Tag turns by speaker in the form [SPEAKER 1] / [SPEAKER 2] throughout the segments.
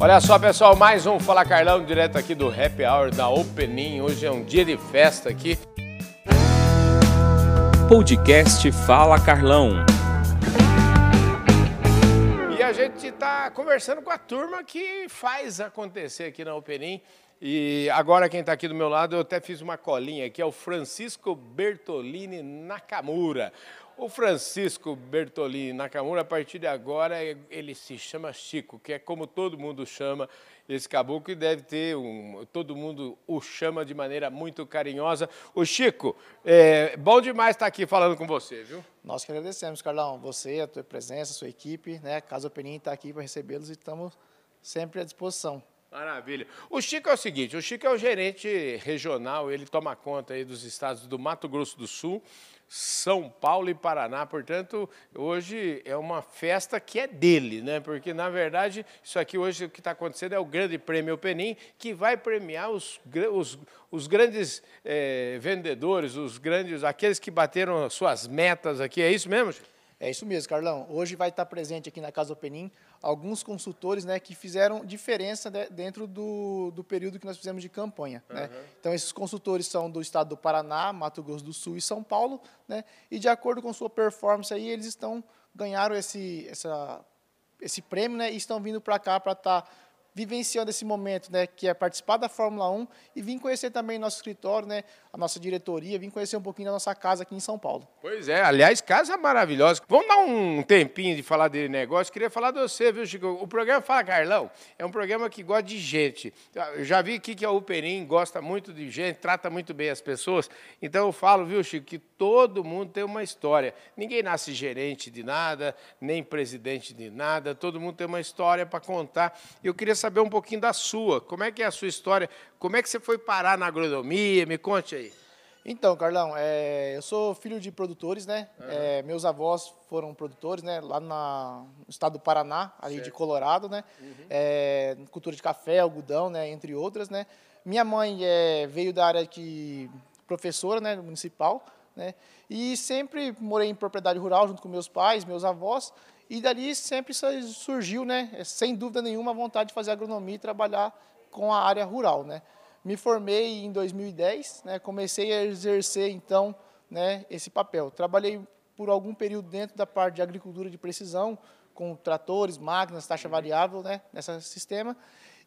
[SPEAKER 1] Olha só, pessoal, mais um Fala Carlão, direto aqui do Happy Hour da Opening. Hoje é um dia de festa aqui.
[SPEAKER 2] Podcast Fala Carlão.
[SPEAKER 1] E a gente está conversando com a turma que faz acontecer aqui na Opening. E agora quem está aqui do meu lado, eu até fiz uma colinha aqui, é o Francisco Bertolini Nakamura. O Francisco Bertolini Nakamura, a partir de agora, ele se chama Chico, que é como todo mundo chama esse caboclo, e deve ter um. Todo mundo o chama de maneira muito carinhosa. O Chico, é bom demais estar aqui falando com você, viu?
[SPEAKER 3] Nós que agradecemos, Carlão, você, a tua presença, a sua equipe, né? Casa Penin está aqui para recebê-los e estamos sempre à disposição.
[SPEAKER 1] Maravilha. O Chico é o seguinte, o Chico é o gerente regional, ele toma conta aí dos estados do Mato Grosso do Sul, são Paulo e Paraná, portanto, hoje é uma festa que é dele, né? Porque, na verdade, isso aqui hoje o que está acontecendo é o Grande Prêmio Penim, que vai premiar os, os, os grandes é, vendedores, os grandes, aqueles que bateram suas metas aqui. É isso mesmo?
[SPEAKER 3] É isso mesmo, Carlão. Hoje vai estar presente aqui na Casa Penim alguns consultores né, que fizeram diferença dentro do, do período que nós fizemos de campanha. Uhum. Né? Então, esses consultores são do estado do Paraná, Mato Grosso do Sul e São Paulo, né? e de acordo com sua performance, aí, eles estão ganharam esse, essa, esse prêmio né, e estão vindo para cá para estar. Tá vivenciando esse momento, né, que é participar da Fórmula 1 e vim conhecer também nosso escritório, né, a nossa diretoria, vim conhecer um pouquinho da nossa casa aqui em São Paulo.
[SPEAKER 1] Pois é, aliás, casa maravilhosa. Vamos dar um tempinho de falar de negócio. Queria falar de você, viu, Chico? O programa Fala Carlão é um programa que gosta de gente. Eu já vi aqui que a Uperim gosta muito de gente, trata muito bem as pessoas. Então eu falo, viu, Chico, que todo mundo tem uma história. Ninguém nasce gerente de nada, nem presidente de nada. Todo mundo tem uma história para contar. Eu queria saber saber um pouquinho da sua. Como é que é a sua história? Como é que você foi parar na agronomia? Me conte aí.
[SPEAKER 3] Então, Carlão, é, eu sou filho de produtores, né? Uhum. É, meus avós foram produtores, né? Lá na, no estado do Paraná, ali certo. de Colorado, né? Uhum. É, cultura de café, algodão, né? Entre outras, né? Minha mãe é, veio da área de professora, né? Municipal, né? E sempre morei em propriedade rural junto com meus pais, meus avós. E dali sempre surgiu, né, sem dúvida nenhuma, a vontade de fazer agronomia e trabalhar com a área rural. Né. Me formei em 2010, né, comecei a exercer, então, né, esse papel. Trabalhei por algum período dentro da parte de agricultura de precisão, com tratores, máquinas, taxa variável, né, nesse sistema.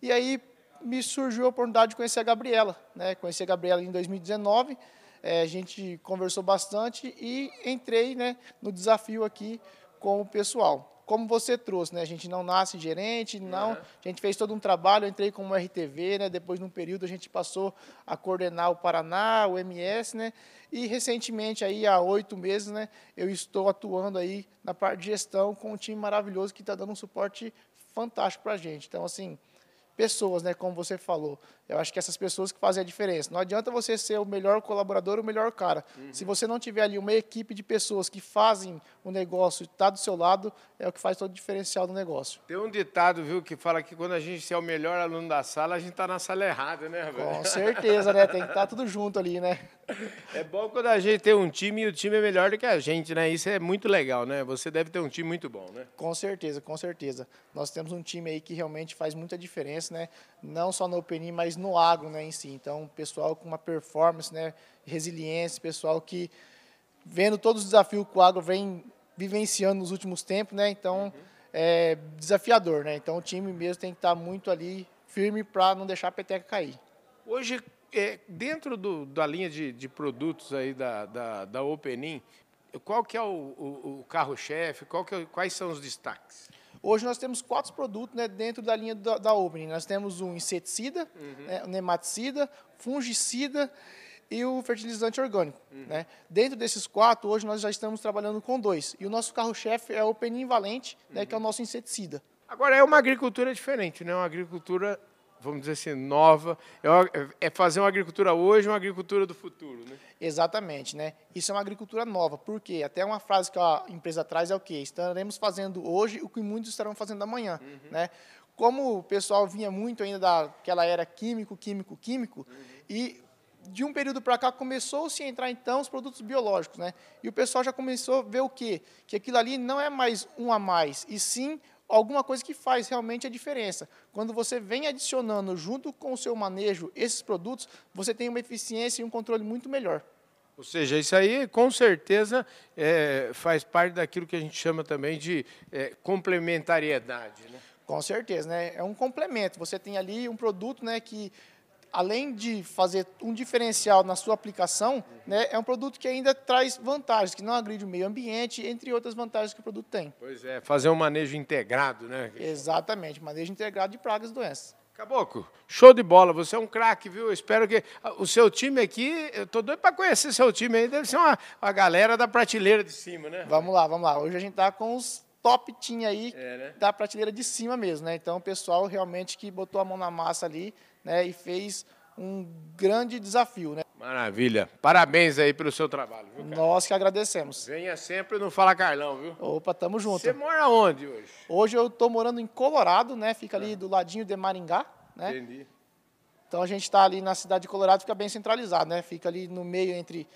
[SPEAKER 3] E aí me surgiu a oportunidade de conhecer a Gabriela. Né, conheci a Gabriela em 2019, é, a gente conversou bastante e entrei né, no desafio aqui com o pessoal. Como você trouxe, né? A gente não nasce gerente, não. Uhum. A gente fez todo um trabalho, entrei como RTV, né? Depois, num período, a gente passou a coordenar o Paraná, o MS, né? E recentemente, aí, há oito meses, né? Eu estou atuando aí na parte de gestão com um time maravilhoso que está dando um suporte fantástico para a gente. Então, assim, pessoas, né, como você falou. Eu acho que essas pessoas que fazem a diferença. Não adianta você ser o melhor colaborador, o melhor cara. Uhum. Se você não tiver ali uma equipe de pessoas que fazem o negócio, está do seu lado, é o que faz todo o diferencial do negócio.
[SPEAKER 1] Tem um ditado, viu, que fala que quando a gente é o melhor aluno da sala, a gente está na sala errada, né,
[SPEAKER 3] velho? Com certeza, né? Tem que estar tá tudo junto ali, né?
[SPEAKER 1] É bom quando a gente tem um time e o time é melhor do que a gente, né? Isso é muito legal, né? Você deve ter um time muito bom, né?
[SPEAKER 3] Com certeza, com certeza. Nós temos um time aí que realmente faz muita diferença, né? Não só no Opening, mas no agro, né, em si. Então, pessoal com uma performance, né, resiliência, pessoal que vendo todos os desafios que o agro vem vivenciando nos últimos tempos, né? Então, uhum. é desafiador, né? Então, o time mesmo tem que estar muito ali firme para não deixar a peteca cair.
[SPEAKER 1] Hoje, é, dentro do, da linha de, de, produtos aí da, da, da qual que é o, o, o carro-chefe? É, quais são os destaques?
[SPEAKER 3] Hoje nós temos quatro produtos né, dentro da linha da, da Opening. Nós temos um inseticida, uhum. né, um nematicida, fungicida e o fertilizante orgânico. Uhum. Né? Dentro desses quatro, hoje nós já estamos trabalhando com dois. E o nosso carro-chefe é o Openin Valente, uhum. né, que é o uhum. nosso inseticida.
[SPEAKER 1] Agora, é uma agricultura diferente, né? uma agricultura vamos dizer assim, nova. É, é fazer uma agricultura hoje, uma agricultura do futuro, né?
[SPEAKER 3] Exatamente, né? Isso é uma agricultura nova, porque até uma frase que a empresa traz é o quê? Estaremos fazendo hoje o que muitos estarão fazendo amanhã, uhum. né? Como o pessoal vinha muito ainda daquela era químico, químico, químico, uhum. e de um período para cá começou-se a entrar então os produtos biológicos, né? E o pessoal já começou a ver o quê? Que aquilo ali não é mais um a mais, e sim alguma coisa que faz realmente a diferença. Quando você vem adicionando junto com o seu manejo esses produtos, você tem uma eficiência e um controle muito melhor.
[SPEAKER 1] Ou seja, isso aí com certeza é, faz parte daquilo que a gente chama também de é, complementariedade. Né?
[SPEAKER 3] Com certeza, né? É um complemento. Você tem ali um produto né, que além de fazer um diferencial na sua aplicação, né, é um produto que ainda traz vantagens, que não agride o meio ambiente, entre outras vantagens que o produto tem.
[SPEAKER 1] Pois é, fazer um manejo integrado, né?
[SPEAKER 3] Exatamente, manejo integrado de pragas e doenças.
[SPEAKER 1] Caboclo, show de bola, você é um craque, viu? Eu espero que o seu time aqui, eu tô doido para conhecer seu time aí, deve ser uma, uma galera da prateleira de cima, né?
[SPEAKER 3] Vamos lá, vamos lá. Hoje a gente tá com os top team aí é, né? da prateleira de cima mesmo, né? Então o pessoal realmente que botou a mão na massa ali né, e fez um grande desafio. Né?
[SPEAKER 1] Maravilha. Parabéns aí pelo seu trabalho. Viu,
[SPEAKER 3] Nós que agradecemos.
[SPEAKER 1] Venha sempre no Fala Carlão, viu?
[SPEAKER 3] Opa, tamo junto.
[SPEAKER 1] Você mora onde hoje?
[SPEAKER 3] Hoje eu tô morando em Colorado, né? Fica ali do ladinho de Maringá, né?
[SPEAKER 1] Entendi.
[SPEAKER 3] Então a gente está ali na cidade de Colorado, fica bem centralizado, né? Fica ali no meio entre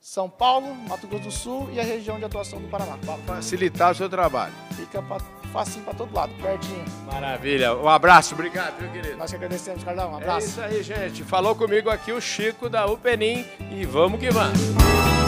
[SPEAKER 3] São Paulo, Mato Grosso do Sul e a região de atuação do Paraná.
[SPEAKER 1] Para facilitar o seu trabalho.
[SPEAKER 3] Fica pra facinho para todo lado, pertinho.
[SPEAKER 1] Maravilha. Um abraço, obrigado, meu querido.
[SPEAKER 3] Nós que agradecemos, Carlão. Um abraço.
[SPEAKER 1] É isso aí, gente. Falou comigo aqui o Chico da Upenim e vamos que vamos.